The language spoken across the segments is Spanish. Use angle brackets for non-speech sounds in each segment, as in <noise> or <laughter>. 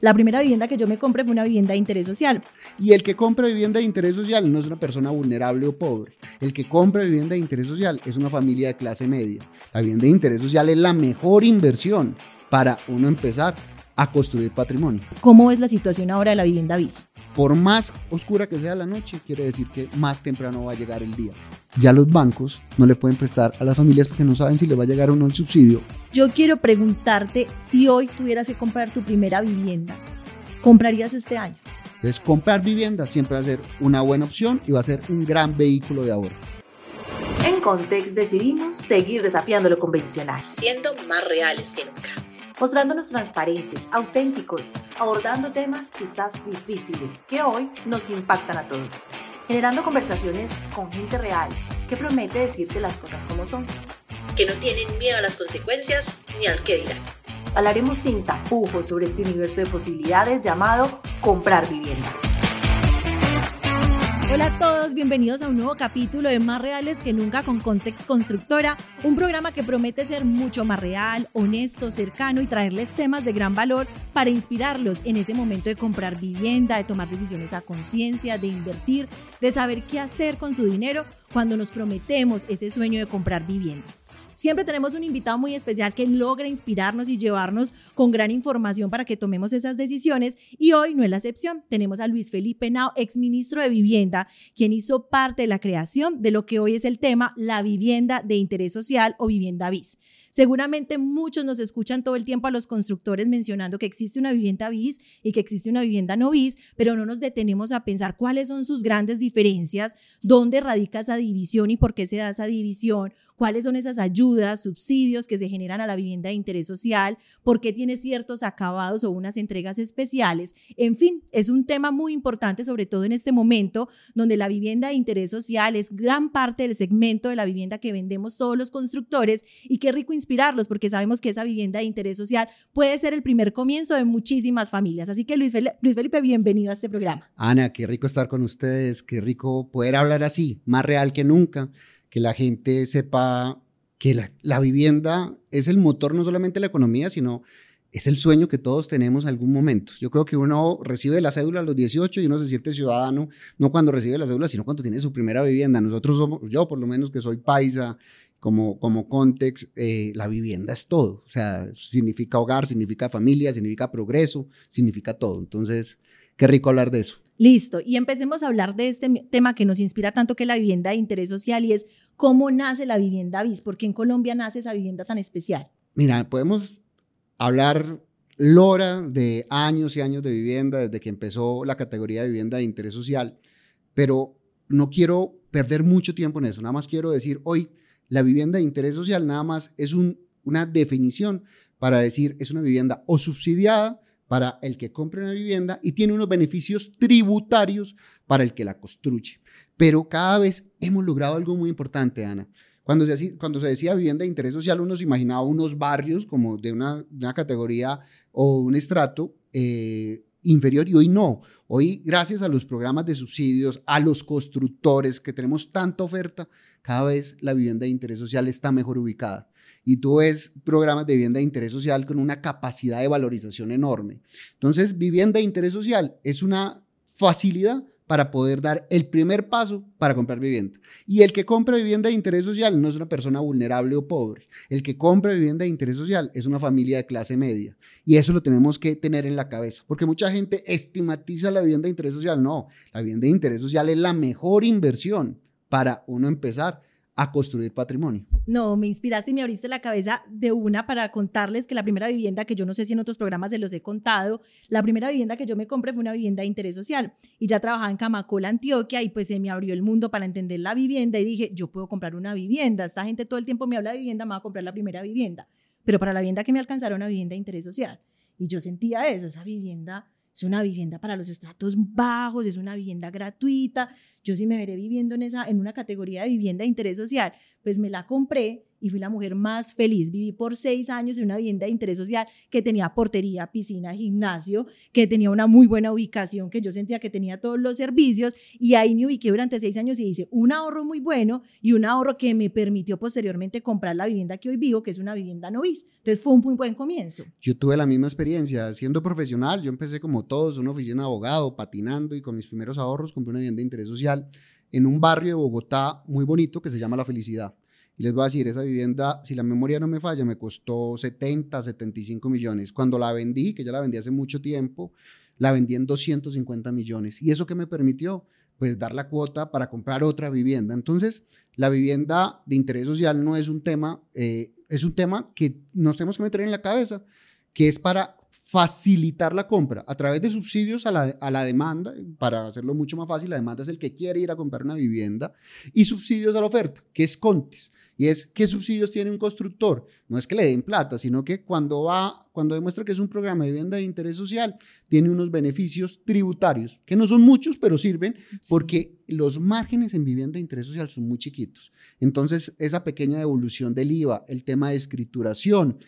La primera vivienda que yo me compré fue una vivienda de interés social. Y el que compra vivienda de interés social no es una persona vulnerable o pobre. El que compra vivienda de interés social es una familia de clase media. La vivienda de interés social es la mejor inversión para uno empezar a construir patrimonio. ¿Cómo es la situación ahora de la vivienda BIS? Por más oscura que sea la noche, quiere decir que más temprano va a llegar el día. Ya los bancos no le pueden prestar a las familias porque no saben si le va a llegar o no el subsidio. Yo quiero preguntarte si hoy tuvieras que comprar tu primera vivienda, ¿comprarías este año? Entonces, comprar vivienda siempre va a ser una buena opción y va a ser un gran vehículo de ahorro. En Context decidimos seguir desafiando lo convencional, siendo más reales que nunca mostrándonos transparentes, auténticos, abordando temas quizás difíciles que hoy nos impactan a todos, generando conversaciones con gente real que promete decirte las cosas como son, que no tienen miedo a las consecuencias ni al que dirán. Hablaremos sin tapujos sobre este universo de posibilidades llamado comprar vivienda. Hola a todos, bienvenidos a un nuevo capítulo de Más Reales que Nunca con Context Constructora, un programa que promete ser mucho más real, honesto, cercano y traerles temas de gran valor para inspirarlos en ese momento de comprar vivienda, de tomar decisiones a conciencia, de invertir, de saber qué hacer con su dinero cuando nos prometemos ese sueño de comprar vivienda. Siempre tenemos un invitado muy especial que logra inspirarnos y llevarnos con gran información para que tomemos esas decisiones y hoy no es la excepción. Tenemos a Luis Felipe Nao, exministro de Vivienda, quien hizo parte de la creación de lo que hoy es el tema la vivienda de interés social o vivienda bis. Seguramente muchos nos escuchan todo el tiempo a los constructores mencionando que existe una vivienda bis y que existe una vivienda no bis, pero no nos detenemos a pensar cuáles son sus grandes diferencias, dónde radica esa división y por qué se da esa división, cuáles son esas ayudas, subsidios que se generan a la vivienda de interés social, por qué tiene ciertos acabados o unas entregas especiales. En fin, es un tema muy importante, sobre todo en este momento, donde la vivienda de interés social es gran parte del segmento de la vivienda que vendemos todos los constructores y qué rico inspirarlos, porque sabemos que esa vivienda de interés social puede ser el primer comienzo de muchísimas familias. Así que Luis Luis Felipe bienvenido a este programa. Ana, qué rico estar con ustedes, qué rico poder hablar así, más real que nunca que la gente sepa que la, vivienda es el motor no solamente de la economía, sino es el sueño que todos tenemos en algún momento. Yo creo que uno recibe la cédula a los 18 y uno se siente ciudadano, no cuando recibe la cédula, sino cuando tiene su primera vivienda. Nosotros somos, yo por lo menos que soy paisa, como, como context, eh, la vivienda es todo. O sea, significa hogar, significa familia, significa progreso, significa todo. Entonces, qué rico hablar de eso. Listo, y empecemos a hablar de este tema que nos inspira tanto que la vivienda de interés social y es cómo nace la vivienda BIS, porque en Colombia nace esa vivienda tan especial. Mira, podemos hablar lora de años y años de vivienda desde que empezó la categoría de vivienda de interés social, pero no quiero perder mucho tiempo en eso, nada más quiero decir hoy la vivienda de interés social nada más es una definición para decir es una vivienda o subsidiada para el que compra una vivienda y tiene unos beneficios tributarios para el que la construye. Pero cada vez hemos logrado algo muy importante, Ana. Cuando se, decía vivienda de interés social, uno se imaginaba unos barrios como de una, una categoría o un estrato eh, inferior y hoy no. Hoy, gracias a los programas de subsidios, a los constructores que tenemos tanta oferta, cada vez la vivienda de interés social está mejor ubicada y tú ves programas de vivienda de interés social con una capacidad de valorización enorme. Entonces, vivienda de interés social es una facilidad para poder dar el primer paso para comprar vivienda. Y el que compra vivienda de interés social no es una persona vulnerable o pobre. El que compra vivienda de interés social es una familia de clase media. Y eso lo tenemos que tener en la cabeza, porque mucha gente estigmatiza la vivienda de interés social. No, la vivienda de interés social es la mejor inversión para uno empezar a construir patrimonio. No, me inspiraste y me abriste la cabeza de una para contarles que la primera vivienda que yo no sé si en otros programas se los he contado, la primera vivienda que yo me compré fue una vivienda de interés social y ya trabajaba en Camacola, Antioquia y pues se me abrió el mundo para entender la vivienda y dije, yo puedo comprar una vivienda, esta gente todo el tiempo me habla de vivienda, me va a comprar la primera vivienda, pero para la vivienda que me alcanzara una vivienda de interés social. Y yo sentía eso, esa vivienda es una vivienda para los estratos bajos, es una vivienda gratuita. Yo sí me veré viviendo en, esa, en una categoría de vivienda de interés social, pues me la compré y fui la mujer más feliz. Viví por seis años en una vivienda de interés social que tenía portería, piscina, gimnasio, que tenía una muy buena ubicación, que yo sentía que tenía todos los servicios y ahí me ubiqué durante seis años y hice un ahorro muy bueno y un ahorro que me permitió posteriormente comprar la vivienda que hoy vivo, que es una vivienda novis. Entonces fue un muy buen comienzo. Yo tuve la misma experiencia. Siendo profesional, yo empecé como todos, una oficina de abogado, patinando y con mis primeros ahorros compré una vivienda de interés social en un barrio de Bogotá muy bonito que se llama La Felicidad. Y les voy a decir, esa vivienda, si la memoria no me falla, me costó 70, 75 millones. Cuando la vendí, que ya la vendí hace mucho tiempo, la vendí en 250 millones. ¿Y eso qué me permitió? Pues dar la cuota para comprar otra vivienda. Entonces, la vivienda de interés social no es un tema, eh, es un tema que nos tenemos que meter en la cabeza, que es para facilitar la compra a través de subsidios a la, a la, demanda, para hacerlo mucho más fácil, la demanda es el que quiere ir a comprar una vivienda, y subsidios a la oferta, que es CONTES. Y es, ¿qué subsidios tiene un constructor? No es que le den plata, sino que cuando va, cuando demuestra que es un programa de vivienda de interés social, tiene unos beneficios tributarios, que no son muchos, pero sirven porque los márgenes en vivienda de interés social son muy chiquitos. Entonces, esa pequeña devolución del IVA, el tema de escrituración,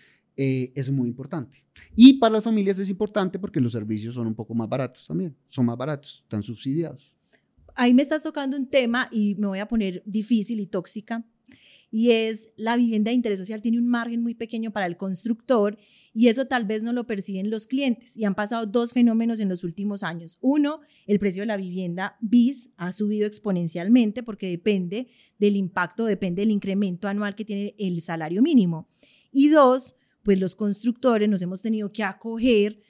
eh, es muy importante. Y para las familias es importante porque los servicios son un poco más baratos también, son más baratos, están subsidiados. Ahí me estás tocando un tema y me voy a poner difícil y tóxica y es la vivienda de interés social tiene un margen muy pequeño para el constructor y eso tal vez no lo perciben los clientes. Y han pasado dos fenómenos en los últimos años. Uno, el precio de la vivienda BIS ha subido exponencialmente porque depende del impacto, depende del incremento anual que tiene el salario mínimo. Y dos, pues los constructores nos hemos tenido que acoger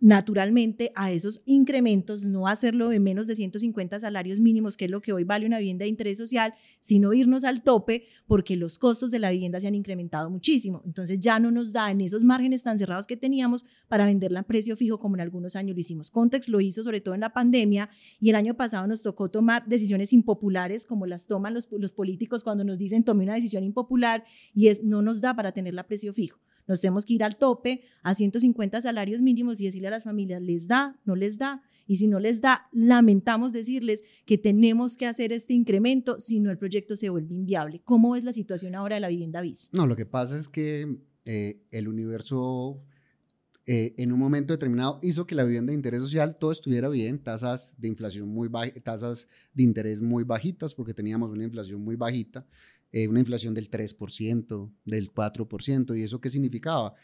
naturalmente a esos incrementos, no hacerlo de menos de 150 salarios mínimos, que es lo que hoy vale una vivienda de interés social, sino irnos al tope porque los costos de la vivienda se han incrementado muchísimo. Entonces ya no nos da en esos márgenes tan cerrados que teníamos para venderla a precio fijo como en algunos años lo hicimos. Context lo hizo sobre todo en la pandemia y el año pasado nos tocó tomar decisiones impopulares como las toman los, los políticos cuando nos dicen tome una decisión impopular y es no nos da para tenerla a precio fijo. Nos tenemos que ir al tope a 150 salarios mínimos y decirle a las familias, les da, no les da. Y si no les da, lamentamos decirles que tenemos que hacer este incremento, si no el proyecto se vuelve inviable. ¿Cómo es la situación ahora de la vivienda BIS? No, lo que pasa es que eh, el universo eh, en un momento determinado hizo que la vivienda de interés social todo estuviera bien, tasas de inflación muy bajas, tasas de interés muy bajitas, porque teníamos una inflación muy bajita. Eh, una inflación del 3%, del 4%. ¿Y eso qué significaba?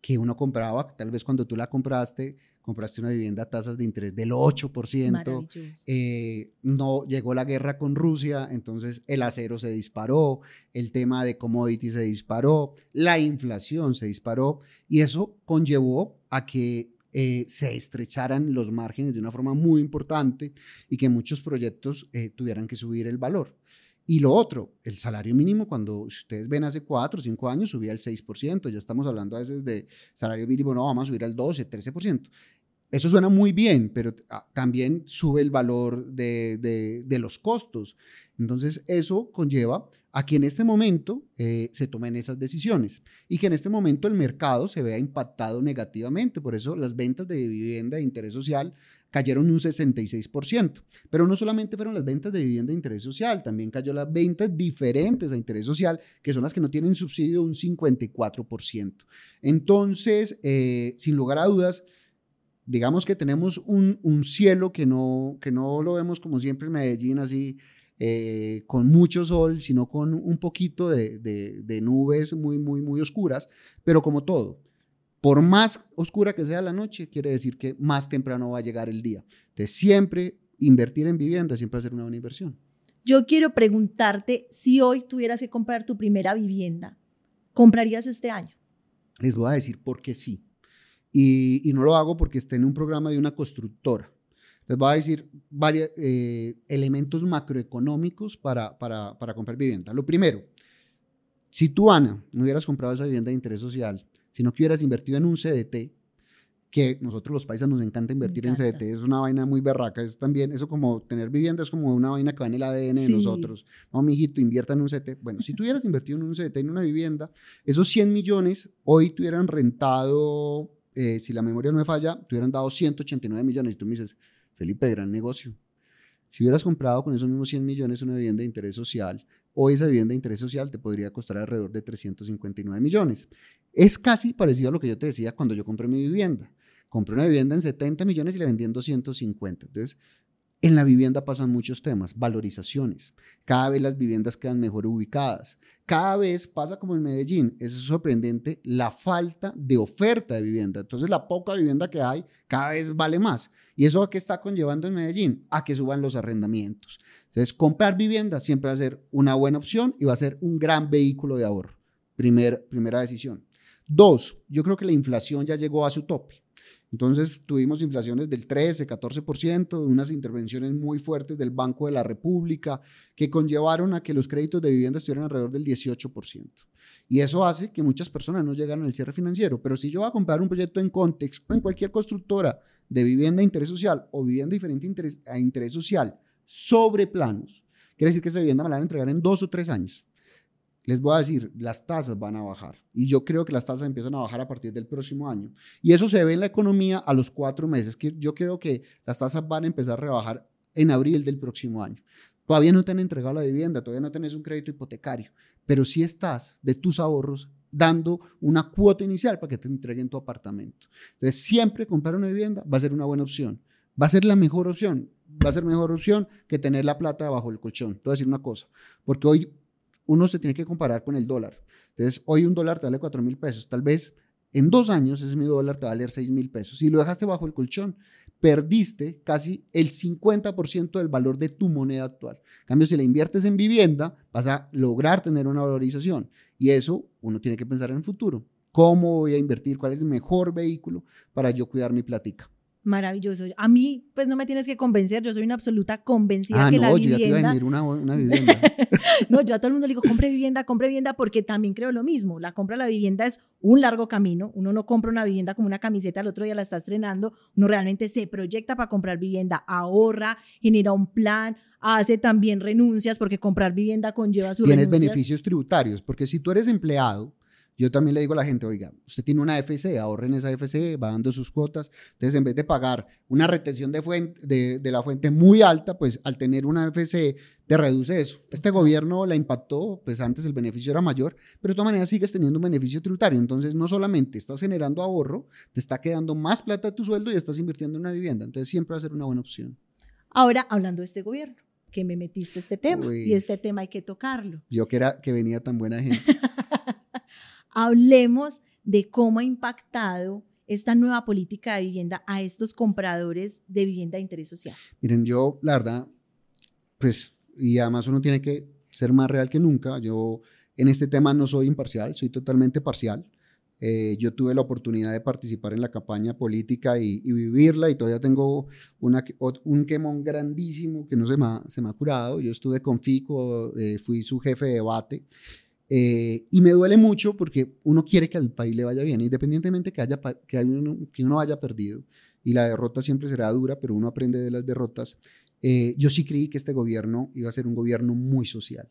Que uno compraba, tal vez cuando tú la compraste, compraste una vivienda a tasas de interés del 8%. Eh, no llegó la guerra con Rusia, entonces el acero se disparó, el tema de commodities se disparó, la inflación se disparó y eso conllevó a que eh, se estrecharan los márgenes de una forma muy importante y que muchos proyectos tuvieran que subir el valor. Y lo otro, el salario mínimo, cuando ustedes ven hace cuatro o cinco años, subía al 6%, ya estamos hablando a veces de salario mínimo, no, vamos a subir al 12, 13%. Eso suena muy bien, pero ah, también sube el valor de, de, los costos. Entonces, eso conlleva a que en este momento eh, se tomen esas decisiones y que en este momento el mercado se vea impactado negativamente. Por eso las ventas de vivienda de interés social cayeron un 66%. Pero no solamente fueron las ventas de vivienda de interés social, también cayó las ventas diferentes a interés social, que son las que no tienen subsidio, un 54%. Entonces, eh, sin lugar a dudas, digamos que tenemos un, cielo que no, que no lo vemos como siempre en Medellín, así eh, con mucho sol, sino con un poquito de, de, nubes muy, muy, muy oscuras, pero como todo, por más oscura que sea la noche, quiere decir que más temprano va a llegar el día. Entonces, siempre invertir en vivienda, siempre ser una buena inversión. Yo quiero preguntarte, si hoy tuvieras que comprar tu primera vivienda, ¿comprarías este año? Les voy a decir por qué sí. Y, no lo hago porque esté en un programa de una constructora. Les voy a decir varios eh, elementos macroeconómicos para, para, para comprar vivienda. Lo primero, si tú, Ana, no hubieras comprado esa vivienda de interés social, sino que hubieras invertido en un CDT, que nosotros los paisas nos encanta invertir en CDT, es una vaina muy berraca, es también, eso como tener vivienda es como una vaina que va en el ADN de nosotros. No, mijito, invierta en un CDT. Bueno, si tú hubieras invertido en un CDT, en una vivienda, esos 100 millones hoy te hubieran rentado, eh, si la memoria no me falla, te hubieran dado 189 millones. Y tú me dices, Felipe, gran negocio. Si hubieras comprado con esos mismos 100 millones una vivienda de interés social, hoy esa vivienda de interés social te podría costar alrededor de 359 millones. Es casi parecido a lo que yo te decía cuando yo compré mi vivienda. Compré una vivienda en 70 millones y la vendí en 250. Entonces, en la vivienda pasan muchos temas, valorizaciones. Cada vez las viviendas quedan mejor ubicadas. Cada vez pasa como en Medellín. Es sorprendente la falta de oferta de vivienda. Entonces la poca vivienda que hay cada vez vale más. ¿Y eso a qué está conllevando en Medellín? A que suban los arrendamientos. Entonces comprar vivienda siempre va a ser una buena opción y va a ser un gran vehículo de ahorro. Primer, primera decisión. Dos, yo creo que la inflación ya llegó a su tope. Entonces tuvimos inflaciones del 13, 14%, unas intervenciones muy fuertes del Banco de la República que conllevaron a que los créditos de vivienda estuvieran alrededor del 18%. Y eso hace que muchas personas no llegaran al cierre financiero. Pero si yo voy a comprar un proyecto en Context o en cualquier constructora de vivienda de interés social o vivienda diferente a interés social sobre planos, quiere decir que esa vivienda me la van a entregar en dos o tres años les voy a decir, las tasas van a bajar. Y yo creo que las tasas empiezan a bajar a partir del próximo año. Y eso se ve en la economía a los cuatro meses. Que yo creo que las tasas van a empezar a rebajar en abril del próximo año. Todavía no te han entregado la vivienda, todavía no tenés un crédito hipotecario, pero sí estás de tus ahorros dando una cuota inicial para que te entreguen tu apartamento. Entonces, siempre comprar una vivienda va a ser una buena opción. Va a ser la mejor opción. Va a ser mejor opción que tener la plata debajo del colchón. Te voy a decir una cosa, porque hoy uno se tiene que comparar con el dólar. Entonces, hoy un dólar te vale 4 mil pesos. Tal vez en dos años ese mismo dólar te va a valer 6 mil pesos. Si lo dejaste bajo el colchón, perdiste casi el 50% del valor de tu moneda actual. En cambio, si la inviertes en vivienda, vas a lograr tener una valorización. Y eso uno tiene que pensar en el futuro. ¿Cómo voy a invertir? ¿Cuál es el mejor vehículo para yo cuidar mi platica? Maravilloso. A mí, pues no me tienes que convencer, yo soy una absoluta convencida ah, que la vivienda. Ya te iba a una, una vivienda. <laughs> no, yo a todo el mundo le digo, compre vivienda, compre vivienda, porque también creo lo mismo. La compra de la vivienda es un largo camino. Uno no compra una vivienda como una camiseta, al otro día la está estrenando. Uno realmente se proyecta para comprar vivienda, ahorra, genera un plan, hace también renuncias, porque comprar vivienda conlleva sus Tienes beneficios tributarios, porque si tú eres empleado, yo también le digo a la gente, oiga, usted tiene una FC, ahorren esa FC, va dando sus cuotas. Entonces, en vez de pagar una retención de, fuente, de, la fuente muy alta, pues al tener una FC te reduce eso. Este gobierno la impactó, pues antes el beneficio era mayor, pero de todas maneras sigues teniendo un beneficio tributario. Entonces, no solamente estás generando ahorro, te está quedando más plata de tu sueldo y estás invirtiendo en una vivienda. Entonces, siempre va a ser una buena opción. Ahora, hablando de este gobierno, que me metiste este tema y este tema hay que tocarlo. Yo que era que venía tan buena gente. <laughs> hablemos de cómo ha impactado esta nueva política de vivienda a estos compradores de vivienda de interés social. Miren, yo, la verdad, pues, y además uno tiene que ser más real que nunca. Yo en este tema no soy imparcial, soy totalmente parcial. Eh, yo tuve la oportunidad de participar en la campaña política y, vivirla y todavía tengo una, un quemón grandísimo que no se me ha, se me ha curado. Yo estuve con Fico, eh, fui su jefe de debate eh, y me duele mucho porque uno quiere que al país le vaya bien, independientemente que, haya, que, uno, que uno haya perdido. Y la derrota siempre será dura, pero uno aprende de las derrotas. Eh, yo sí creí que este gobierno iba a ser un gobierno muy social,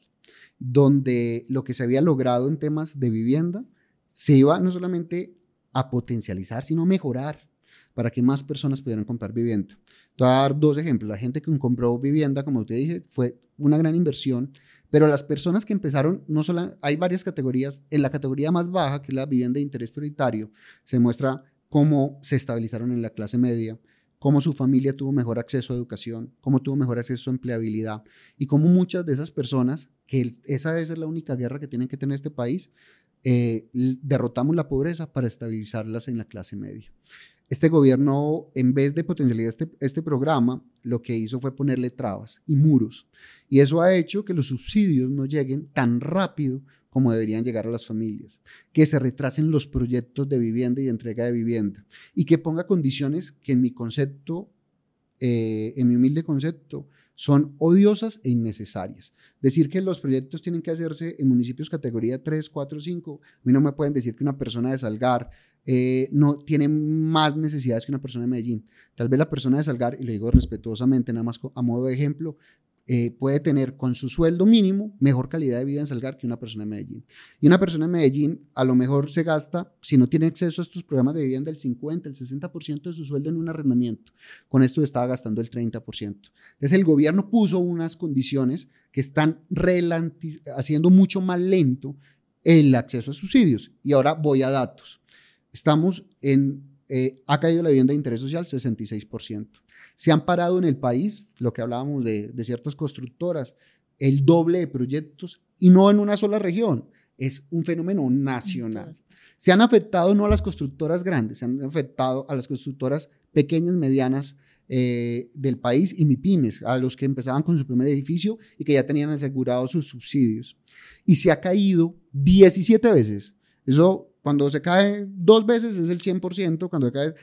donde lo que se había logrado en temas de vivienda se iba no solamente a potencializar, sino a mejorar para que más personas pudieran comprar vivienda. Te voy a dar dos ejemplos. La gente que compró vivienda, como te dije, fue una gran inversión pero las personas que empezaron, no solo, hay varias categorías. En la categoría más baja, que es la vivienda de interés prioritario, se muestra cómo se estabilizaron en la clase media, cómo su familia tuvo mejor acceso a educación, cómo tuvo mejor acceso a empleabilidad y cómo muchas de esas personas, que esa ser la única guerra que tienen que tener este país, eh, derrotamos la pobreza para estabilizarlas en la clase media. Este gobierno, en vez de potencializar este, este programa, lo que hizo fue ponerle trabas y muros. Y eso ha hecho que los subsidios no lleguen tan rápido como deberían llegar a las familias, que se retrasen los proyectos de vivienda y de entrega de vivienda y que ponga condiciones que en mi concepto, eh, en mi humilde concepto, son odiosas e innecesarias. Decir que los proyectos tienen que hacerse en municipios categoría 3, 4, 5, a mí no me pueden decir que una persona de Salgar eh, no tiene más necesidades que una persona de Medellín. Tal vez la persona de Salgar, y le digo respetuosamente, nada más a modo de ejemplo, eh, puede tener con su sueldo mínimo mejor calidad de vida en Salgar que una persona en Medellín. Y una persona en Medellín a lo mejor se gasta, si no tiene acceso a estos programas de vivienda, el 50, el 60% de su sueldo en un arrendamiento. Con esto estaba gastando el 30%. Entonces el gobierno puso unas condiciones que están haciendo mucho más lento el acceso a subsidios. Y ahora voy a datos. Estamos en, eh, ha caído la vivienda de interés social 66%. Se han parado en el país, lo que hablábamos de, ciertas constructoras, el doble de proyectos y no en una sola región. Es un fenómeno nacional. Se han afectado no a las constructoras grandes, se han afectado a las constructoras pequeñas, medianas eh, del país y MIPIMES, a los que empezaban con su primer edificio y que ya tenían asegurados sus subsidios. Y se ha caído 17 veces. Eso, cuando se cae dos veces es el 100%, cuando se cae,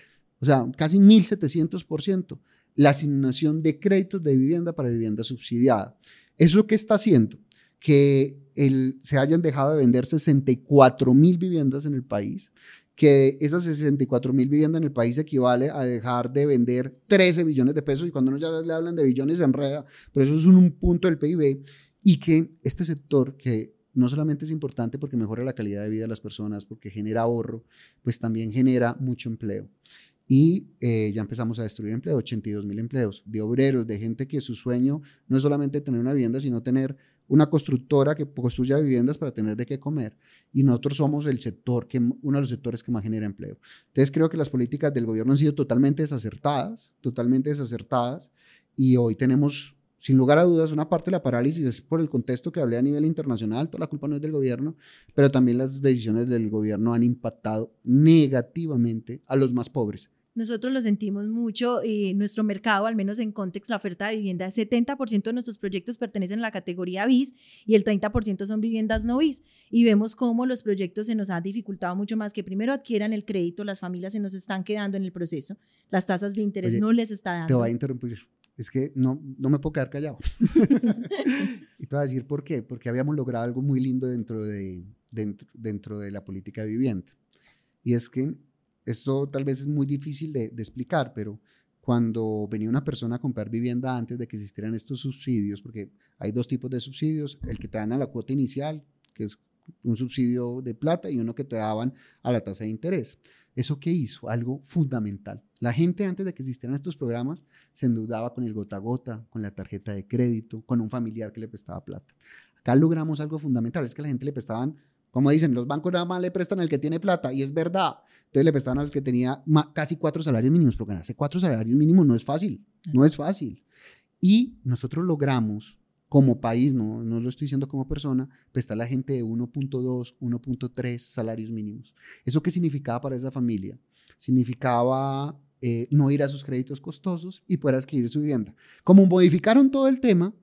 o sea, casi 1.700% la asignación de créditos de vivienda para vivienda subsidiada. ¿Eso qué está haciendo? Que el, se hayan dejado de vender 64 mil viviendas en el país, que esas 64 mil viviendas en el país equivale a dejar de vender 13 billones de pesos y cuando uno ya le hablan de billones se enreda, pero eso es un punto del PIB y que este sector que no solamente es importante porque mejora la calidad de vida de las personas, porque genera ahorro, pues también genera mucho empleo y eh, ya empezamos a destruir empleo, 82 mil empleos de obreros, de gente que su sueño no es solamente tener una vivienda, sino tener una constructora que construya viviendas para tener de qué comer. Y nosotros somos el sector, que, uno de los sectores que más genera empleo. Entonces creo que las políticas del gobierno han sido totalmente desacertadas, totalmente desacertadas, y hoy tenemos sin lugar a dudas, una parte de la parálisis es por el contexto que hablé a nivel internacional, toda la culpa no es del gobierno, pero también las decisiones del gobierno han impactado negativamente a los más pobres. Nosotros lo sentimos mucho y nuestro mercado, al menos en contexto, la oferta de vivienda, 70% de nuestros proyectos pertenecen a la categoría BIS y el 30% son viviendas no BIS. Y vemos cómo los proyectos se nos han dificultado mucho más que primero adquieran el crédito, las familias se nos están quedando en el proceso, las tasas de interés no les está dando. Te voy a interrumpir. Es que no, no me puedo quedar callado. <laughs> y te voy a decir por qué. Porque habíamos logrado algo muy lindo dentro de, dentro, dentro de la política de vivienda. Y es que esto tal vez es muy difícil de, explicar, pero cuando venía una persona a comprar vivienda antes de que existieran estos subsidios, porque hay dos tipos de subsidios, el que te dan a la cuota inicial, que es un subsidio de plata, y uno que te daban a la tasa de interés. ¿Eso qué hizo? Algo fundamental. La gente antes de que existieran estos programas se endeudaba con el gota a gota, con la tarjeta de crédito, con un familiar que le prestaba plata. Acá logramos algo fundamental, es que la gente le prestaban como dicen, los bancos nada más le prestan al que tiene plata, y es verdad. Entonces le prestaban al que tenía casi cuatro salarios mínimos, porque ganarse cuatro salarios mínimos no es fácil, no es fácil. Y nosotros logramos, como país, no, no lo estoy diciendo como persona, prestar a la gente de 1.2, 1.3 salarios mínimos. ¿Eso qué significaba para esa familia? Significaba eh, no ir a sus créditos costosos y poder adquirir su vivienda. Como modificaron todo el tema,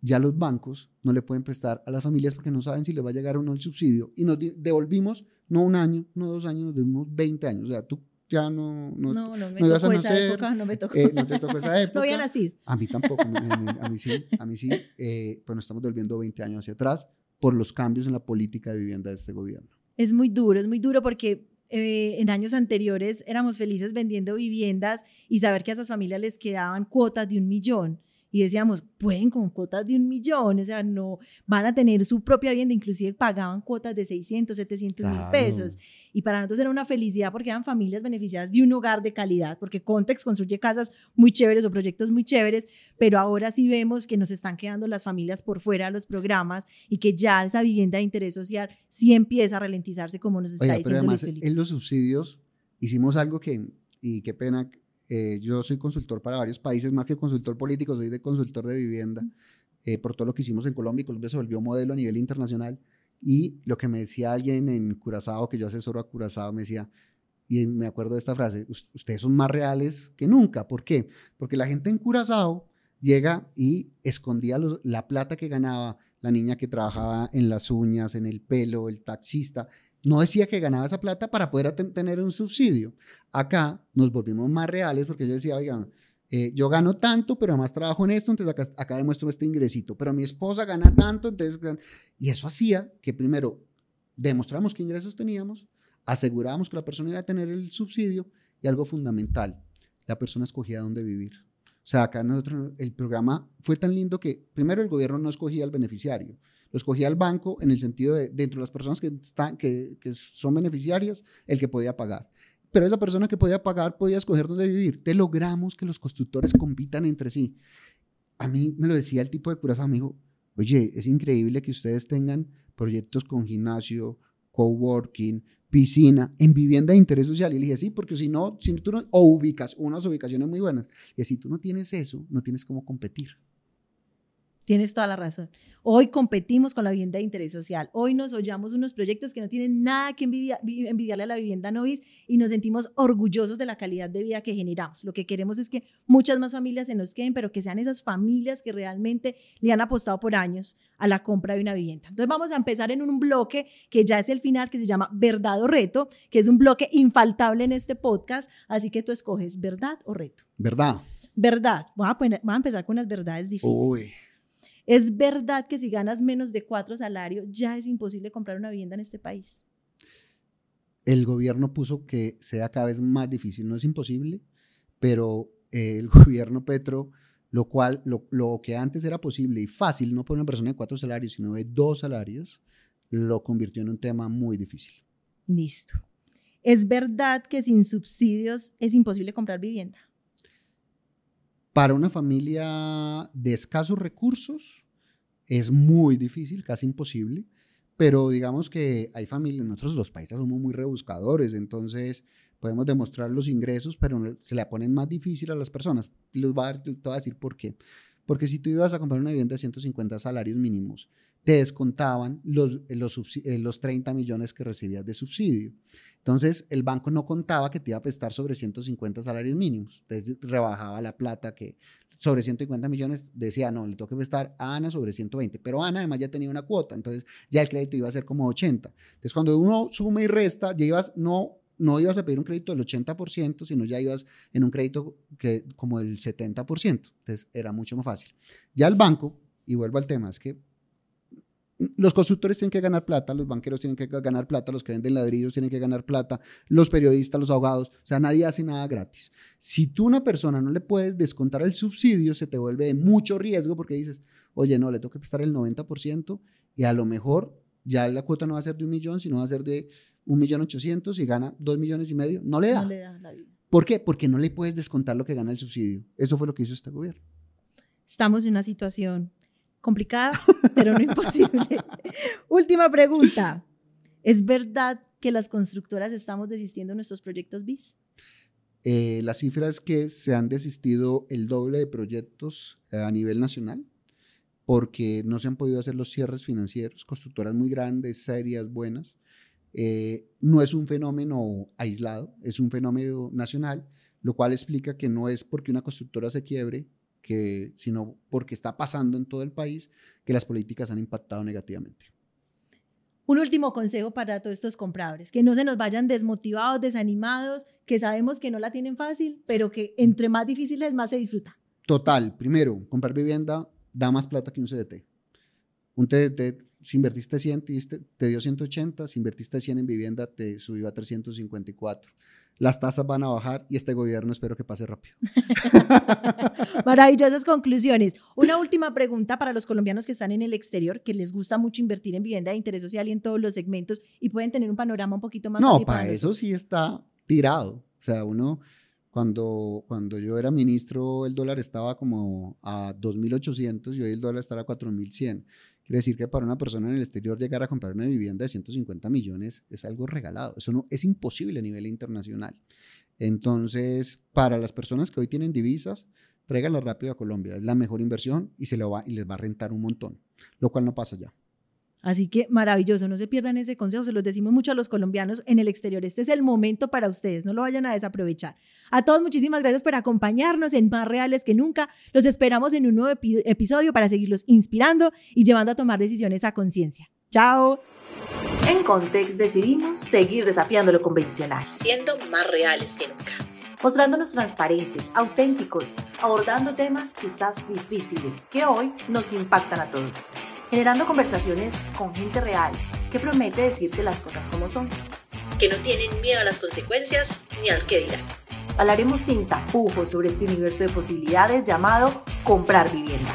ya los bancos no le pueden prestar a las familias porque no saben si les va a llegar o no el subsidio y nos devolvimos no un año, no dos años, nos devolvimos 20 años. O sea, tú ya no... No, no, no me no tocó esa época, no me tocó. Eh, no te tocó esa época. <laughs> no había nacido. A mí tampoco, a mí sí, a mí sí, eh, pues nos estamos devolviendo 20 años hacia atrás por los cambios en la política de vivienda de este gobierno. Es muy duro, es muy duro porque eh, en años anteriores éramos felices vendiendo viviendas y saber que a esas familias les quedaban cuotas de un millón y decíamos, pueden con cuotas de un millón, o sea, no van a tener su propia vivienda, inclusive pagaban cuotas de 600, 700 mil pesos. Y para nosotros era una felicidad porque eran familias beneficiadas de un hogar de calidad, porque Context construye casas muy chéveres o proyectos muy chéveres, pero ahora sí vemos que nos están quedando las familias por fuera de los programas y que ya esa vivienda de interés social sí empieza a ralentizarse como nos está diciendo pero además, En los subsidios hicimos algo que, y qué pena eh, yo soy consultor para varios países, más que consultor político, soy de consultor de vivienda, eh, por todo lo que hicimos en Colombia. Colombia se volvió modelo a nivel internacional. Y lo que me decía alguien en Curazao, que yo asesoro a Curazao, me decía, y me acuerdo de esta frase, ustedes son más reales que nunca. ¿Por qué? Porque la gente en Curazao llega y escondía la plata que ganaba la niña que trabajaba en las uñas, en el pelo, el taxista, no decía que ganaba esa plata para poder tener un subsidio. Acá nos volvimos más reales porque yo decía, oigan, eh, yo gano tanto, pero además trabajo en esto, entonces acá, acá, demuestro este ingresito, pero mi esposa gana tanto, entonces... Y eso hacía que primero demostramos qué ingresos teníamos, asegurábamos que la persona iba a tener el subsidio y algo fundamental, la persona escogía dónde vivir. O sea, acá nosotros, el programa fue tan lindo que primero el gobierno no escogía al beneficiario, lo escogía al banco en el sentido de, dentro de las personas que, están, que, que son beneficiarias, el que podía pagar pero esa persona que podía pagar podía escoger dónde vivir. Te logramos que los constructores compitan entre sí. A mí me lo decía el tipo de curazao, amigo, oye, es increíble que ustedes tengan proyectos con gimnasio, coworking, piscina, en vivienda de interés social. Y le dije, sí, porque si no, si tú no, o ubicas unas ubicaciones muy buenas. Y si tú no tienes eso, no tienes cómo competir. Tienes toda la razón. Hoy competimos con la vivienda de interés social. Hoy nos hollamos unos proyectos que no tienen nada que envidiarle a la vivienda novis y nos sentimos orgullosos de la calidad de vida que generamos. Lo que queremos es que muchas más familias se nos queden, pero que sean esas familias que realmente le han apostado por años a la compra de una vivienda. Entonces vamos a empezar en un bloque que ya es el final, que se llama Verdad o Reto, que es un bloque infaltable en este podcast. Así que tú escoges verdad o reto. Verdad. Verdad. Voy a, a empezar con unas verdades difíciles. Uy. ¿Es verdad que si ganas menos de cuatro salarios ya es imposible comprar una vivienda en este país? El gobierno puso que sea cada vez más difícil, no es imposible, pero eh, el <laughs> gobierno Petro, lo cual, lo, lo, que antes era posible y fácil, no por una persona de cuatro salarios, sino de dos salarios, lo convirtió en un tema muy difícil. Listo. ¿Es verdad que sin subsidios es imposible comprar vivienda? Para una familia de escasos recursos es muy difícil, casi imposible, pero digamos que hay familias, nosotros los países somos muy rebuscadores, entonces podemos demostrar los ingresos, pero se le ponen más difícil a las personas. Les voy a decir por qué. Porque si tú ibas a comprar una vivienda de 150 salarios mínimos, te descontaban los, los, eh, los 30 millones que recibías de subsidio. Entonces, el banco no contaba que te iba a prestar sobre 150 salarios mínimos. Entonces, rebajaba la plata que sobre 150 millones decía, no, le tengo que prestar a Ana sobre 120. Pero Ana además ya tenía una cuota, entonces ya el crédito iba a ser como 80. Entonces, cuando uno suma y resta, ya ibas, no no ibas a pedir un crédito del 80%, sino ya ibas en un crédito que como el 70%. Entonces era mucho más fácil. Ya el banco, y vuelvo al tema, es que los constructores tienen que ganar plata, los banqueros tienen que ganar plata, los que venden ladrillos tienen que ganar plata, los periodistas, los abogados, o sea, nadie hace nada gratis. Si tú a una persona no le puedes descontar el subsidio, se te vuelve de mucho riesgo porque dices, oye, no, le tengo que prestar el 90% y a lo mejor ya la cuota no va a ser de un millón, sino va a ser de un millón ochocientos y gana dos millones y medio, no le da. No le da la vida. ¿Por qué? Porque no le puedes descontar lo que gana el subsidio. Eso fue lo que hizo este gobierno. Estamos en una situación complicada, pero no <laughs> imposible. Última pregunta. ¿Es verdad que las constructoras estamos desistiendo de nuestros proyectos BIS? Eh, la cifra es que se han desistido el doble de proyectos eh, a nivel nacional porque no se han podido hacer los cierres financieros, constructoras muy grandes, serias, buenas. Eh, no es un fenómeno aislado, es un fenómeno nacional, lo cual explica que no es porque una constructora se quiebre, sino porque está pasando en todo el país que las políticas han impactado negativamente. Un último consejo para todos estos compradores, que no se nos vayan desmotivados, desanimados, que sabemos que no la tienen fácil, pero que entre más difícil es, más se disfruta. Total, primero, comprar vivienda da más plata que un CDT. Un CDT, si invertiste 100, te, dio 180, si invertiste 100 en vivienda, te subió a 354. Las tasas van a bajar y este gobierno espero que pase rápido. <laughs> Maravillosas conclusiones. Una última pregunta para los colombianos que están en el exterior, que les gusta mucho invertir en vivienda de interés social y en todos los segmentos y pueden tener un panorama un poquito más. No, para eso sí está tirado. O sea, uno cuando, cuando yo era ministro, el dólar estaba como a 2.800 y hoy el dólar está a 4.100. Quiere decir que para una persona en el exterior llegar a comprar una vivienda de 150 millones es algo regalado. Eso no es imposible a nivel internacional. Entonces, para las personas que hoy tienen divisas, tráiganlas rápido a Colombia. Es la mejor inversión y, se lo va, y les va a rentar un montón, lo cual no pasa ya. Así que maravilloso, no se pierdan ese consejo, se los decimos mucho a los colombianos en el exterior. Este es el momento para ustedes, no lo vayan a desaprovechar. A todos muchísimas gracias por acompañarnos en Más Reales que Nunca. Los esperamos en un nuevo episodio para seguirlos inspirando y llevando a tomar decisiones a conciencia. Chao. En Context decidimos seguir desafiando lo convencional, siendo más reales que nunca mostrándonos transparentes, auténticos, abordando temas quizás difíciles que hoy nos impactan a todos generando conversaciones con gente real que promete decirte las cosas como son, que no tienen miedo a las consecuencias ni al que dirán. Hablaremos sin tapujos sobre este universo de posibilidades llamado comprar vivienda.